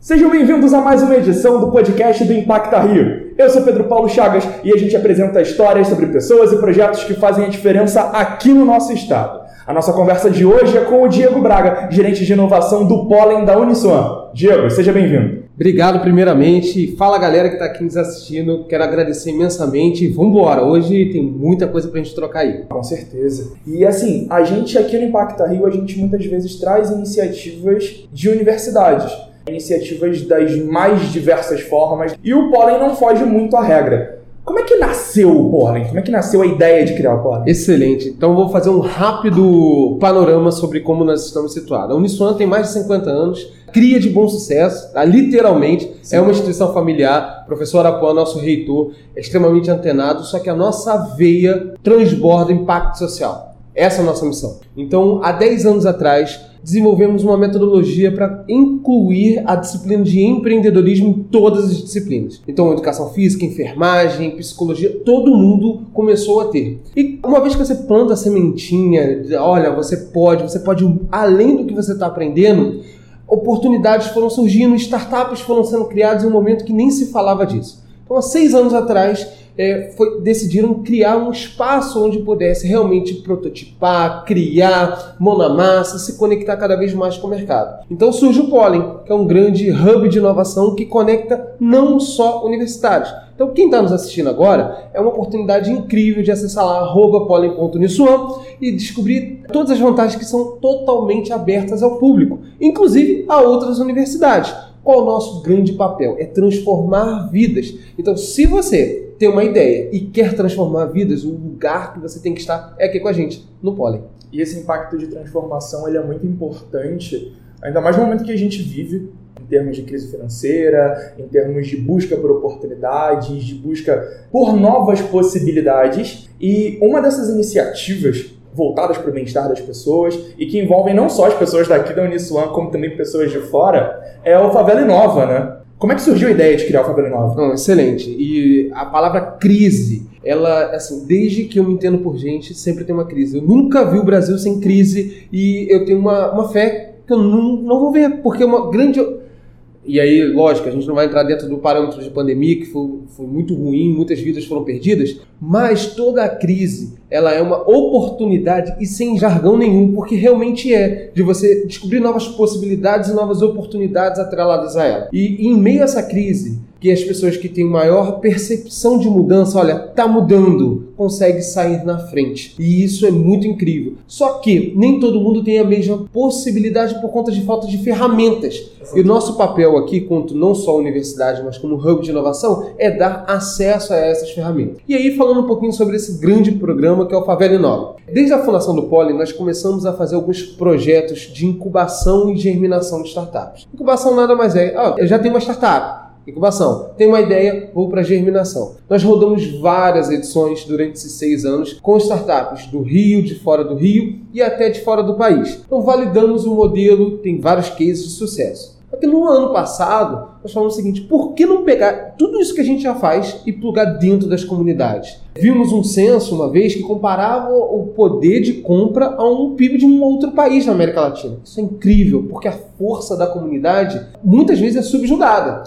Sejam bem-vindos a mais uma edição do podcast do Impacta Rio. Eu sou Pedro Paulo Chagas e a gente apresenta histórias sobre pessoas e projetos que fazem a diferença aqui no nosso estado. A nossa conversa de hoje é com o Diego Braga, gerente de inovação do Pólen da Uniswan. Diego, seja bem-vindo. Obrigado primeiramente. Fala galera que está aqui nos assistindo. Quero agradecer imensamente. Vamos embora. Hoje tem muita coisa para a gente trocar aí. Com certeza. E assim, a gente aqui no Impacta Rio, a gente muitas vezes traz iniciativas de universidades iniciativas das mais diversas formas e o pólen não foge muito à regra. Como é que nasceu o pólen? Como é que nasceu a ideia de criar o pólen? Excelente. Então vou fazer um rápido panorama sobre como nós estamos situados. A Uniswan tem mais de 50 anos, cria de bom sucesso, tá? literalmente. Sim. É uma instituição familiar. O professor Arapuã, nosso reitor, é extremamente antenado, só que a nossa veia transborda impacto social. Essa é a nossa missão. Então, há 10 anos atrás, desenvolvemos uma metodologia para incluir a disciplina de empreendedorismo em todas as disciplinas. Então, educação física, enfermagem, psicologia, todo mundo começou a ter. E uma vez que você planta a sementinha, olha, você pode, você pode além do que você está aprendendo, oportunidades foram surgindo, startups foram sendo criadas em um momento que nem se falava disso. Então, há seis anos atrás, é, foi, decidiram criar um espaço onde pudesse realmente prototipar, criar, mão na massa, se conectar cada vez mais com o mercado. Então surge o Pollen, que é um grande hub de inovação que conecta não só universitários. Então, quem está nos assistindo agora é uma oportunidade incrível de acessar lá pollen.uniswan e descobrir todas as vantagens que são totalmente abertas ao público, inclusive a outras universidades. Qual o nosso grande papel? É transformar vidas. Então, se você tem uma ideia e quer transformar vidas, o lugar que você tem que estar é aqui com a gente, no Pólen. E esse impacto de transformação ele é muito importante, ainda mais no momento que a gente vive, em termos de crise financeira, em termos de busca por oportunidades, de busca por novas possibilidades. E uma dessas iniciativas voltadas para o bem-estar das pessoas e que envolvem não só as pessoas daqui da Uniswan, como também pessoas de fora, é o Favela Inova, né? Como é que surgiu a ideia de criar o Inova? Não, excelente. E a palavra crise, ela, assim, desde que eu me entendo por gente, sempre tem uma crise. Eu nunca vi o Brasil sem crise e eu tenho uma, uma fé que eu não, não vou ver, porque é uma grande e aí, lógico, a gente não vai entrar dentro do parâmetro de pandemia, que foi, foi muito ruim, muitas vidas foram perdidas, mas toda a crise, ela é uma oportunidade e sem jargão nenhum, porque realmente é, de você descobrir novas possibilidades e novas oportunidades atreladas a ela. E, e em meio a essa crise, que as pessoas que têm maior percepção de mudança, olha, tá mudando, consegue sair na frente. E isso é muito incrível. Só que nem todo mundo tem a mesma possibilidade por conta de falta de ferramentas. E o nosso papel aqui, quanto não só a universidade, mas como hub de inovação, é dar acesso a essas ferramentas. E aí, falando um pouquinho sobre esse grande programa que é o Favela Inova. Desde a fundação do Poli, nós começamos a fazer alguns projetos de incubação e germinação de startups. Incubação nada mais é, ah, eu já tenho uma startup Incubação. Tem uma ideia, vou para germinação. Nós rodamos várias edições durante esses seis anos com startups do Rio, de fora do Rio e até de fora do país. Então validamos o modelo, tem vários cases de sucesso. Porque no ano passado, nós falamos o seguinte: por que não pegar tudo isso que a gente já faz e plugar dentro das comunidades? Vimos um censo uma vez que comparava o poder de compra a um PIB de um outro país na América Latina. Isso é incrível, porque a força da comunidade muitas vezes é subjugada.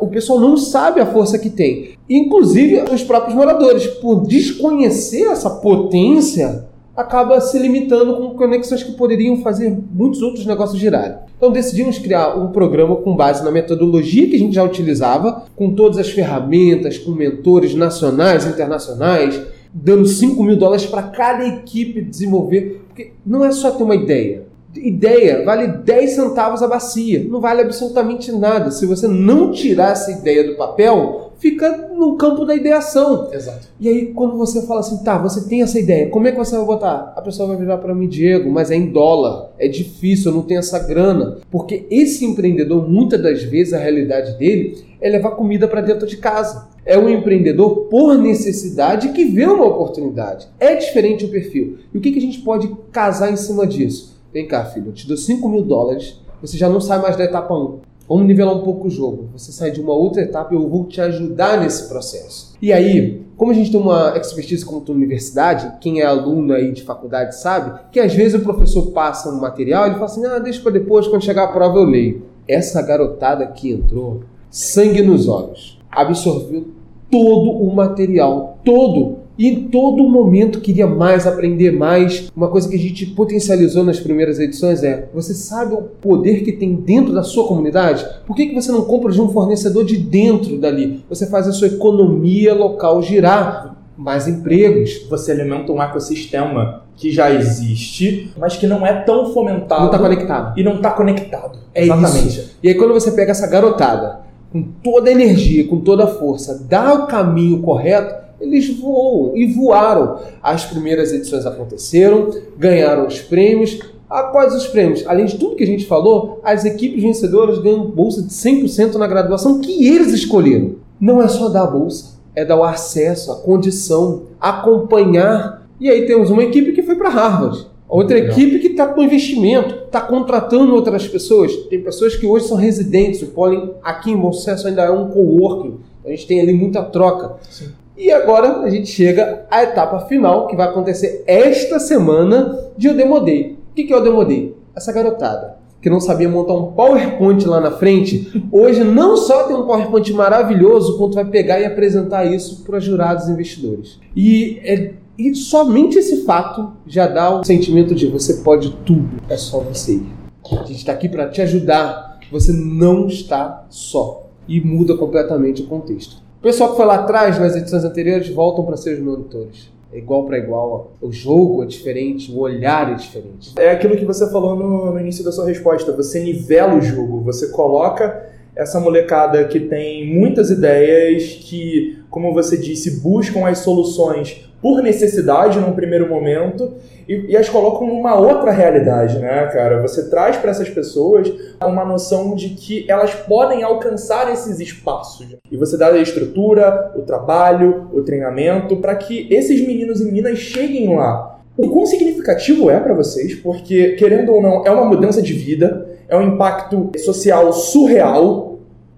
o pessoal não sabe a força que tem. Inclusive os próprios moradores, por desconhecer essa potência, acaba se limitando com conexões que poderiam fazer muitos outros negócios girarem. Então decidimos criar um programa com base na metodologia que a gente já utilizava, com todas as ferramentas, com mentores nacionais, internacionais, dando 5 mil dólares para cada equipe desenvolver, porque não é só ter uma ideia. Ideia vale 10 centavos a bacia, não vale absolutamente nada. Se você não tirar essa ideia do papel, fica no campo da ideação. Exato. E aí, quando você fala assim, tá, você tem essa ideia, como é que você vai botar? A pessoa vai virar para mim, Diego, mas é em dólar, é difícil, eu não tenho essa grana. Porque esse empreendedor, muitas das vezes, a realidade dele é levar comida para dentro de casa. É um empreendedor por necessidade que vê uma oportunidade. É diferente o perfil. E o que, que a gente pode casar em cima disso? Vem cá, filho, eu te dou 5 mil dólares, você já não sai mais da etapa 1. Vamos nivelar um pouco o jogo. Você sai de uma outra etapa e eu vou te ajudar nesse processo. E aí, como a gente tem uma expertise como tua universidade, quem é aluno aí de faculdade sabe que às vezes o professor passa um material e ele fala assim: ah, deixa para depois, quando chegar a prova eu leio. essa garotada que entrou, sangue nos olhos, absorveu todo o material, todo. E em todo momento queria mais, aprender mais. Uma coisa que a gente potencializou nas primeiras edições é: você sabe o poder que tem dentro da sua comunidade? Por que, que você não compra de um fornecedor de dentro dali? Você faz a sua economia local girar. Mais empregos. Você alimenta um ecossistema que já existe, mas que não é tão fomentado. Não está conectado. E não está conectado. É Exatamente. Isso. E aí quando você pega essa garotada com toda a energia, com toda a força, dá o caminho correto, eles voam e voaram. As primeiras edições aconteceram, ganharam os prêmios. Após os prêmios, além de tudo que a gente falou, as equipes vencedoras ganham bolsa de 100% na graduação que eles escolheram. Não é só dar a bolsa, é dar o acesso, a condição, acompanhar. E aí temos uma equipe que foi para Harvard. Outra Legal. equipe que está com investimento, está contratando outras pessoas. Tem pessoas que hoje são residentes. O Pollen aqui em Bom Sucesso ainda é um coworking. A gente tem ali muita troca. Sim. E agora a gente chega à etapa final, que vai acontecer esta semana de Eu Demodei. O que é o Demodei? Essa garotada que não sabia montar um PowerPoint lá na frente, hoje não só tem um PowerPoint maravilhoso, quanto vai pegar e apresentar isso para jurados investidores. E, é, e somente esse fato já dá o sentimento de você pode tudo, é só você ir. A gente está aqui para te ajudar, você não está só. E muda completamente o contexto. O pessoal que foi lá atrás, nas edições anteriores, voltam para ser os monitores é igual para igual. O jogo é diferente, o olhar é diferente. É aquilo que você falou no, no, início da sua resposta. Você nivela o jogo, você coloca essa molecada que tem muitas ideias, que, como você disse, buscam as soluções por necessidade num primeiro momento e, e as colocam numa outra realidade, né, cara? Você traz para essas pessoas uma noção de que elas podem alcançar esses espaços. E você dá a estrutura, o trabalho, o treinamento para que esses meninos e meninas cheguem lá. O quão significativo é para vocês, porque, querendo ou não, é uma mudança de vida, é um impacto social surreal,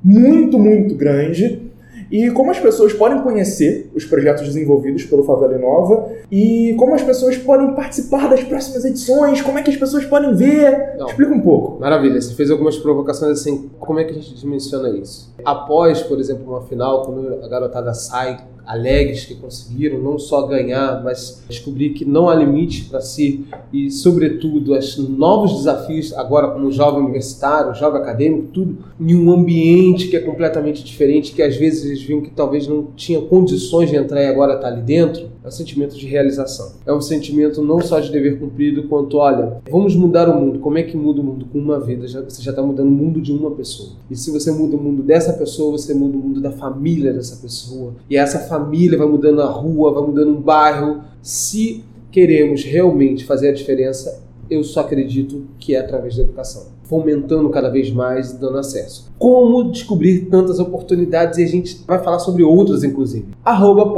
muito, muito grande e como as pessoas podem conhecer os projetos desenvolvidos pelo Favela Inova e como as pessoas podem participar das próximas edições, como é que as pessoas podem ver. Não. Explica um pouco. Maravilha, você fez algumas provocações assim, como é que a gente dimensiona isso? Após, por exemplo, uma final, quando a garotada sai alegres que conseguiram não só ganhar, mas descobrir que não há limite para si. E, sobretudo, os novos desafios agora como jovem universitário, jovem acadêmico, tudo em um ambiente que é completamente diferente, que às vezes eles viam que talvez não tinha condições de entrar e agora está ali dentro, é um sentimento de realização. É um sentimento não só de dever cumprido, quanto, olha, vamos mudar o mundo. Como é que muda o mundo? Com uma vida, você já está mudando o mundo de uma pessoa. E se você muda o mundo dessa pessoa, você muda o mundo da família dessa pessoa. E essa família vai mudando a rua, vai mudando um bairro. Se queremos realmente fazer a diferença, eu só acredito que é através da educação fomentando cada vez mais e dando acesso. Como descobrir tantas oportunidades e a gente vai falar sobre outras, inclusive. Arroba.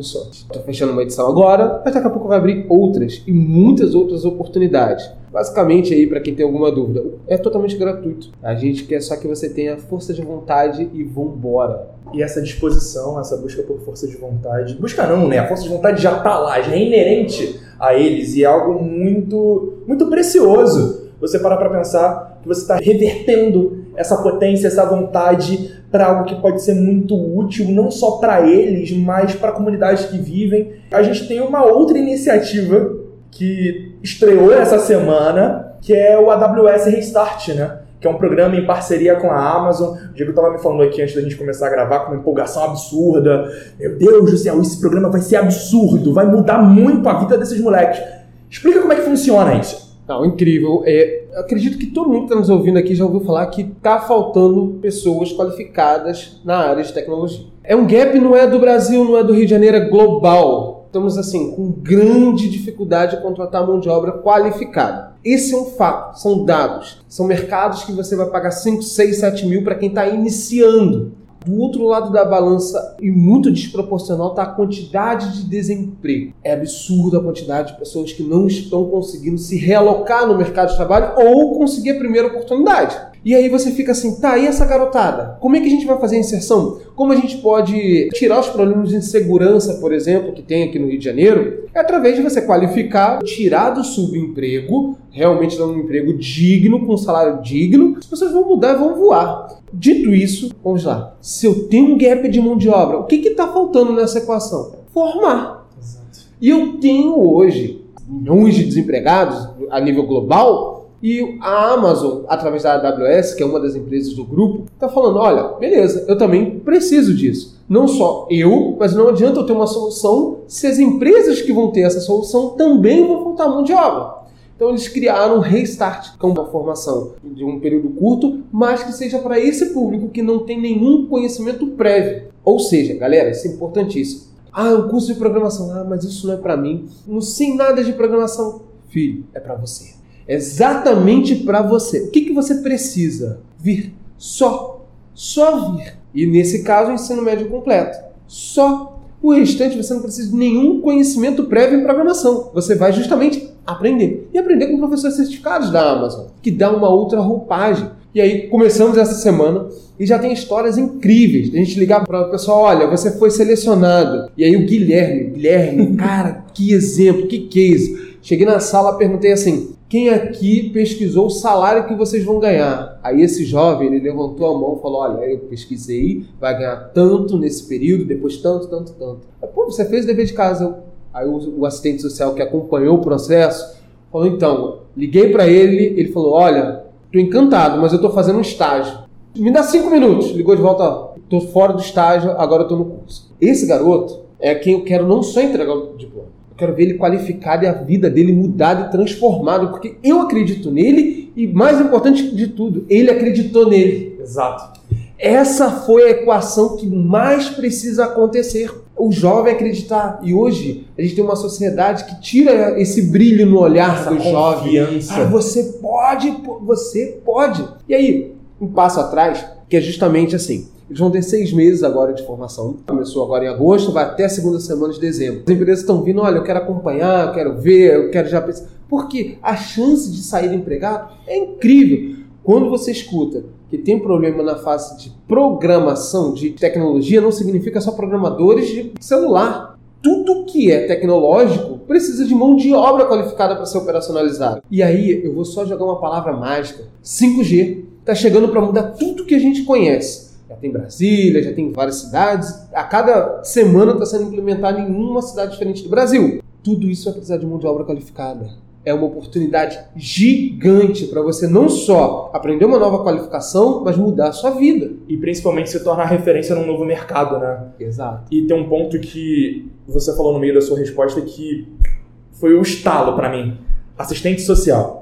Estou fechando uma edição agora, mas daqui a pouco vai abrir outras e muitas outras oportunidades. Basicamente aí, para quem tem alguma dúvida, é totalmente gratuito. A gente quer só que você tenha força de vontade e vambora. E essa disposição, essa busca por força de vontade. Busca não, né? A força de vontade já está lá, já é inerente a eles e é algo muito, muito precioso você parar para pensar que você está revertendo essa potência, essa vontade para algo que pode ser muito útil, não só para eles, mas para a comunidade que vivem. A gente tem uma outra iniciativa que estreou essa semana, que é o AWS Restart, né? que é um programa em parceria com a Amazon. O Diego estava me falando aqui antes da gente começar a gravar com uma empolgação absurda. Meu Deus do céu, esse programa vai ser absurdo, vai mudar muito a vida desses moleques. Explica como é que funciona isso. Não, incrível. É, acredito que todo mundo que está nos ouvindo aqui já ouviu falar que está faltando pessoas qualificadas na área de tecnologia. É um gap, não é do Brasil, não é do Rio de Janeiro, é global. Estamos, assim, com grande dificuldade de contratar mão de obra qualificada. Esse é um fato, são dados. São mercados que você vai pagar 5, 6, 7 mil para quem está iniciando. Do outro lado da balança, e muito desproporcional, está a quantidade de desemprego. É absurda a quantidade de pessoas que não estão conseguindo se realocar no mercado de trabalho ou conseguir a primeira oportunidade. E aí você fica assim, tá, e essa garotada? Como é que a gente vai fazer a inserção? Como a gente pode tirar os problemas de insegurança, por exemplo, que tem aqui no Rio de Janeiro? É através de você qualificar, tirar do subemprego, realmente dar um emprego digno, com um salário digno, as pessoas vão mudar e vão voar. Dito isso, vamos lá. Se eu tenho um gap de mão de obra, o que está faltando nessa equação? Formar. Exato. E eu tenho hoje milhões de desempregados a nível global e a Amazon, através da AWS, que é uma das empresas do grupo, está falando: olha, beleza, eu também preciso disso. Não só eu, mas não adianta eu ter uma solução se as empresas que vão ter essa solução também vão faltar mão de obra. Então eles criaram um Restart, com uma formação de um período curto, mas que seja para esse público que não tem nenhum conhecimento prévio. Ou seja, galera, isso é importantíssimo. Ah, o curso de programação. Ah, mas isso não é para mim. Não sei nada de programação. Filho, é para você exatamente para você. O que, que você precisa? Vir. Só. Só vir. E nesse caso, o ensino médio completo. Só. O restante você não precisa de nenhum conhecimento prévio em programação. Você vai justamente aprender. E aprender com professores certificados da Amazon, que dá uma outra roupagem. E aí começamos essa semana e já tem histórias incríveis. A gente ligar para o pessoal, olha, você foi selecionado. E aí o Guilherme, Guilherme, cara, que exemplo, que case. Cheguei na sala, perguntei assim: quem aqui pesquisou o salário que vocês vão ganhar? Aí esse jovem, ele levantou a mão e falou, olha, eu pesquisei, vai ganhar tanto nesse período, depois tanto, tanto, tanto. Aí, Pô, você fez o dever de casa. Aí o, assistente social que acompanhou o processo falou, então, liguei para ele, ele falou, olha, tô encantado, mas eu tô fazendo um estágio. Me dá cinco minutos. Ligou de volta, tô fora do estágio, agora eu tô no curso. Esse garoto é quem eu quero não só entregar o diploma, quero ver ele qualificado e a vida dele mudada e transformada, porque eu acredito nele e, mais importante de tudo, ele acreditou nele. Exato. Essa foi a equação que mais precisa acontecer. O jovem acreditar. E hoje a gente tem uma sociedade que tira esse brilho no olhar Essa do jovem. Ah, você pode, você pode. E aí, um passo atrás, que é justamente assim. Eles vão ter seis meses agora de formação. Começou agora em agosto, vai até a segunda semana de dezembro. As empresas estão vindo, olha, eu quero acompanhar, eu quero ver, eu quero já pensar. Porque a chance de sair empregado é incrível. Quando você escuta que tem problema na fase de programação, de tecnologia, não significa só programadores de celular. Tudo que é tecnológico precisa de mão de obra qualificada para ser operacionalizado. E aí eu vou só jogar uma palavra mágica: 5G. Está chegando para mudar tudo que a gente conhece já tem Brasília, já tem várias cidades. A cada semana está sendo implementado em uma cidade diferente do Brasil. Tudo isso vai precisar de mão de obra qualificada. É uma oportunidade gigante para você não só aprender uma nova qualificação, mas mudar a sua vida. E principalmente se tornar referência num novo mercado, né? Exato. E tem um ponto que você falou no meio da sua resposta que foi o estalo para mim. Assistente social.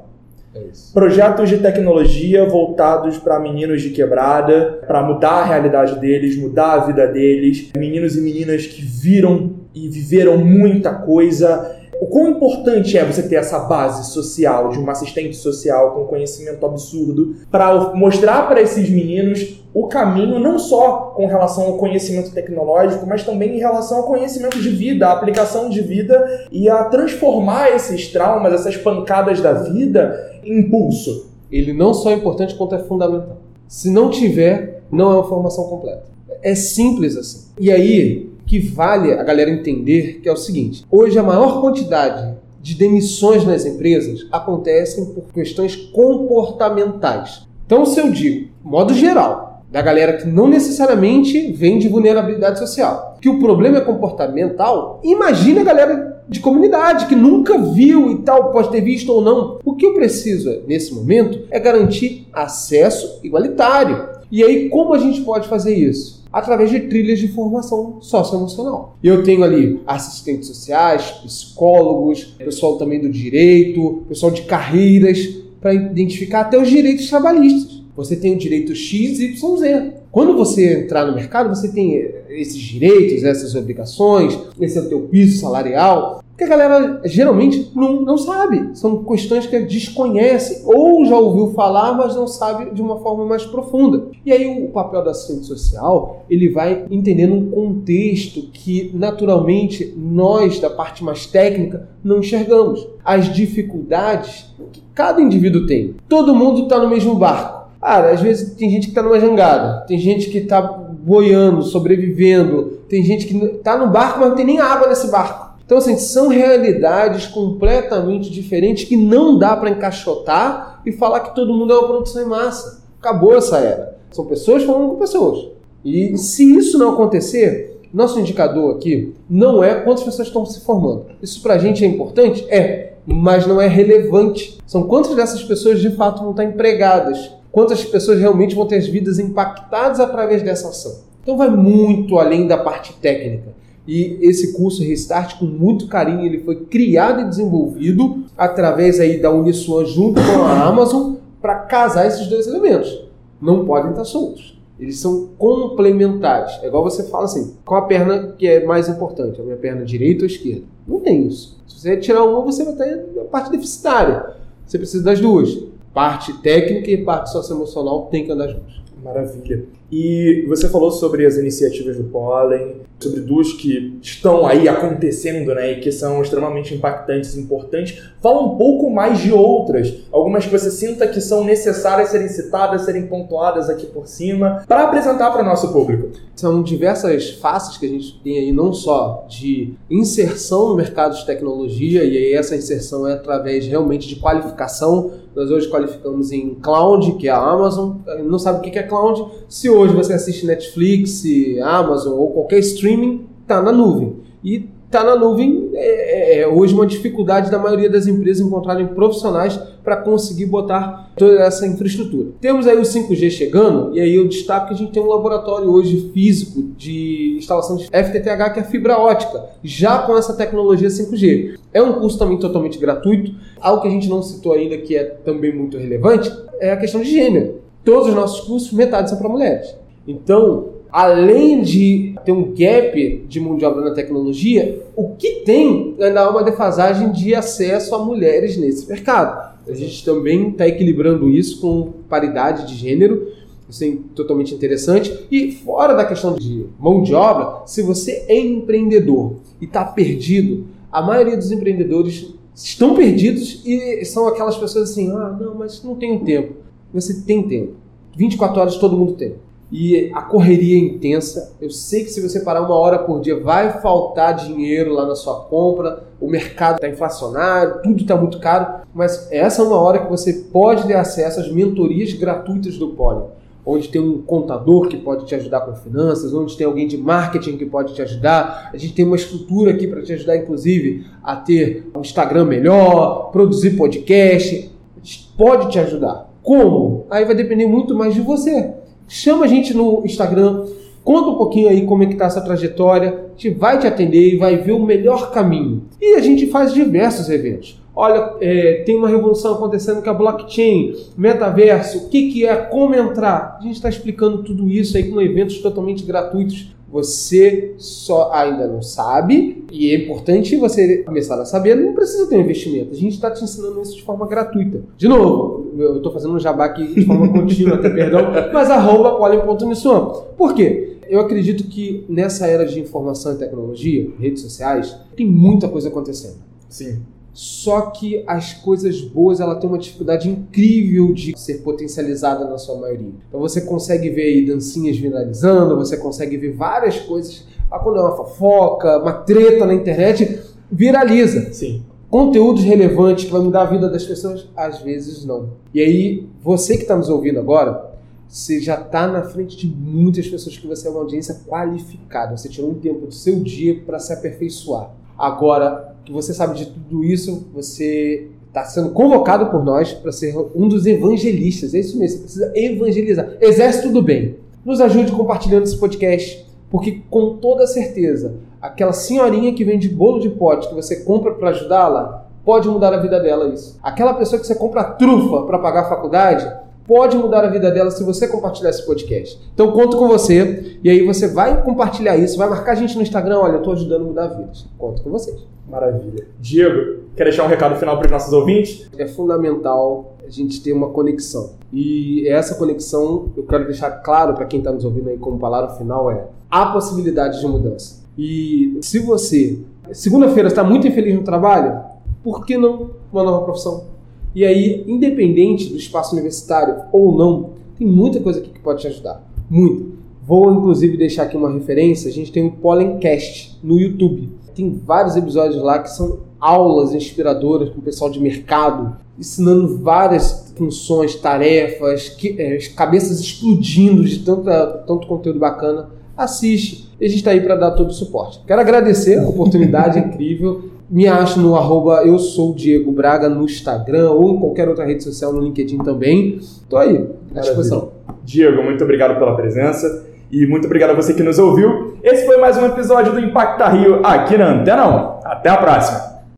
Projetos de tecnologia voltados para meninos de quebrada, para mudar a realidade deles, mudar a vida deles. Meninos e meninas que viram e viveram muita coisa o quão importante é você ter essa base social de uma assistente social com conhecimento absurdo para mostrar para esses meninos o caminho não só com relação ao conhecimento tecnológico, mas também em relação ao conhecimento de vida, a aplicação de vida e a transformar esses traumas, essas pancadas da vida em impulso. Ele não só é importante quanto é fundamental. Se não tiver, não é uma formação completa. É simples assim. E aí, que vale a galera entender que é o seguinte: hoje a maior quantidade de demissões nas empresas acontecem por questões comportamentais. Então, se eu digo, modo geral, da galera que não necessariamente vem de vulnerabilidade social, que o problema é comportamental, imagina a galera de comunidade que nunca viu e tal, pode ter visto ou não. O que eu preciso nesse momento é garantir acesso igualitário. E aí, como a gente pode fazer isso? através de trilhas de formação socioemocional. Eu tenho ali assistentes sociais, psicólogos, pessoal também do direito, pessoal de carreiras, para identificar até os direitos trabalhistas. Você tem o direito X, Y, Z. Quando você entrar no mercado, você tem esses direitos, essas obrigações, esse é o teu piso salarial. Que a galera geralmente não, não sabe. São questões que desconhece ou já ouviu falar, mas não sabe de uma forma mais profunda. E aí o papel do assistente social, ele vai entendendo um contexto que naturalmente nós da parte mais técnica não enxergamos. As dificuldades que cada indivíduo tem. Todo mundo está no mesmo barco Cara, às vezes tem gente que está numa jangada, tem gente que está boiando, sobrevivendo, tem gente que está no barco, mas não tem nem água nesse barco. Então, assim, são realidades completamente diferentes que não dá para encaixotar e falar que todo mundo é uma produção em massa. Acabou essa era. São pessoas falando com pessoas. E se isso não acontecer, nosso indicador aqui não é quantas pessoas estão se formando. Isso para a gente é importante? É, mas não é relevante. São quantas dessas pessoas de fato vão estar empregadas quantas pessoas realmente vão ter as vidas impactadas através dessa ação. Então vai muito além da parte técnica. E esse curso Restart, com muito carinho, ele foi criado e desenvolvido através aí da Uniswan junto com a Amazon para casar esses dois elementos. Não podem estar soltos. Eles são complementares. É igual você fala assim, qual a perna que é mais importante? A minha perna direita ou esquerda? Não tem isso. Se você tirar uma, você vai ter a parte deficitária. Você precisa das duas parte técnica e parte socioemocional tem que andar juntos. Maravilha. E você falou sobre as iniciativas do Pólen, sobre duas que estão aí acontecendo, né, e que são extremamente impactantes e importantes. Fala um pouco mais de outras, algumas que você sinta que são necessárias serem citadas, serem pontuadas aqui por cima, para apresentar para o nosso público. São diversas faces que a gente tem aí, não só de inserção no mercado de tecnologia, e aí essa inserção é através realmente de qualificação. Nós hoje qualificamos em cloud, que é a Amazon. Não sabe o que é cloud? Se hoje você assiste Netflix, Amazon ou qualquer streaming, está na nuvem. E está na nuvem é, é, é, hoje uma dificuldade da maioria das empresas encontrarem profissionais para conseguir botar toda essa infraestrutura. Temos aí o 5G chegando, e aí eu destaco que a gente tem um laboratório hoje físico de instalação de FTTH, que é fibra ótica, já com essa tecnologia 5G. É um curso também totalmente gratuito. Algo que a gente não citou ainda, que é também muito relevante, é a questão de gênero todos os nossos cursos, metade são para mulheres. Então, além de ter um gap de mão de obra na tecnologia, o que tem ainda há uma defasagem de acesso a mulheres nesse mercado. A gente também está equilibrando isso com paridade de gênero, é totalmente interessante. E fora da questão de mão de obra, se você é empreendedor e está perdido, a maioria dos empreendedores estão perdidos e são aquelas pessoas assim, ah, não, mas não tenho tempo você tem tempo. 24 horas todo mundo tem. E a correria é intensa. Eu sei que se você parar uma hora por dia, vai faltar dinheiro lá na sua compra. O mercado está inflacionário, tudo está muito caro. Mas essa é uma hora que você pode ter acesso às mentorias gratuitas do Poli. Onde tem um contador que pode te ajudar com finanças, onde tem alguém de marketing que pode te ajudar. A gente tem uma estrutura aqui para te ajudar, inclusive, a ter um Instagram melhor, produzir podcast. A gente pode te ajudar. Como? Aí vai depender muito mais de você. Chama a gente no Instagram, conta um pouquinho aí como é que está essa trajetória, a gente vai te atender e vai ver o melhor caminho. E a gente faz diversos eventos. Olha, é, tem uma revolução acontecendo com a blockchain, metaverso, o que, que é, como entrar. A gente está explicando tudo isso aí com eventos totalmente gratuitos você só ainda não sabe, e é importante você começar a saber, não precisa ter um investimento. A gente está te ensinando isso de forma gratuita. De novo, eu estou fazendo um jabá aqui de forma contínua, até perdão, mas arroba pollen.uniswan. Por quê? Eu acredito que nessa era de informação e tecnologia, redes sociais, tem muita coisa acontecendo. Sim. Só que as coisas boas ela tem uma dificuldade incrível de ser potencializada na sua maioria. Então você consegue ver aí dancinhas viralizando, você consegue ver várias coisas. Ah, quando é uma fofoca, uma treta na internet, viraliza. Sim. Conteúdos relevantes que vai mudar a vida das pessoas, às vezes não. E aí, você que está nos ouvindo agora, você já está na frente de muitas pessoas que você é uma audiência qualificada. Você tirou um tempo do seu dia para se aperfeiçoar. Agora, que você sabe de tudo isso, você está sendo convocado por nós para ser um dos evangelistas. É isso mesmo, você precisa evangelizar. Exército do bem. Nos ajude compartilhando esse podcast, porque com toda certeza, aquela senhorinha que vende bolo de pote que você compra para ajudá-la, pode mudar a vida dela isso. Aquela pessoa que você compra trufa para pagar a faculdade, pode mudar a vida dela se você compartilhar esse podcast. Então conto com você e aí você vai compartilhar isso, vai marcar a gente no Instagram, olha, eu estou ajudando a mudar vidas. Conto com vocês. Maravilha. Diego, quer deixar um recado final para os nossos ouvintes? É fundamental a gente ter uma conexão. E essa conexão, eu quero deixar claro para quem está nos ouvindo aí como palavra final é a possibilidade de mudança. E se você, segunda-feira, está muito infeliz no trabalho, por que não uma nova profissão? E aí, independente do espaço universitário ou não, Tem muita coisa aqui que pode te ajudar. Muito. Vou, inclusive, deixar aqui uma referência. A gente tem o Pollencast no YouTube. Tem vários episódios lá que são aulas inspiradoras com o pessoal de mercado, ensinando várias funções, tarefas, que, é, cabeças explodindo de tanta, tanto conteúdo bacana. Assiste. E a gente está aí para dar todo o suporte. Quero agradecer a oportunidade incrível. Me acho no arroba eu sou Diego Braga no Instagram ou em qualquer outra rede social, no LinkedIn também. Estou aí, à disposição. Diego, muito obrigado pela presença e muito obrigado a você que nos ouviu. Esse foi mais um episódio do Impacta Rio aqui na Antena 1. Até a próxima!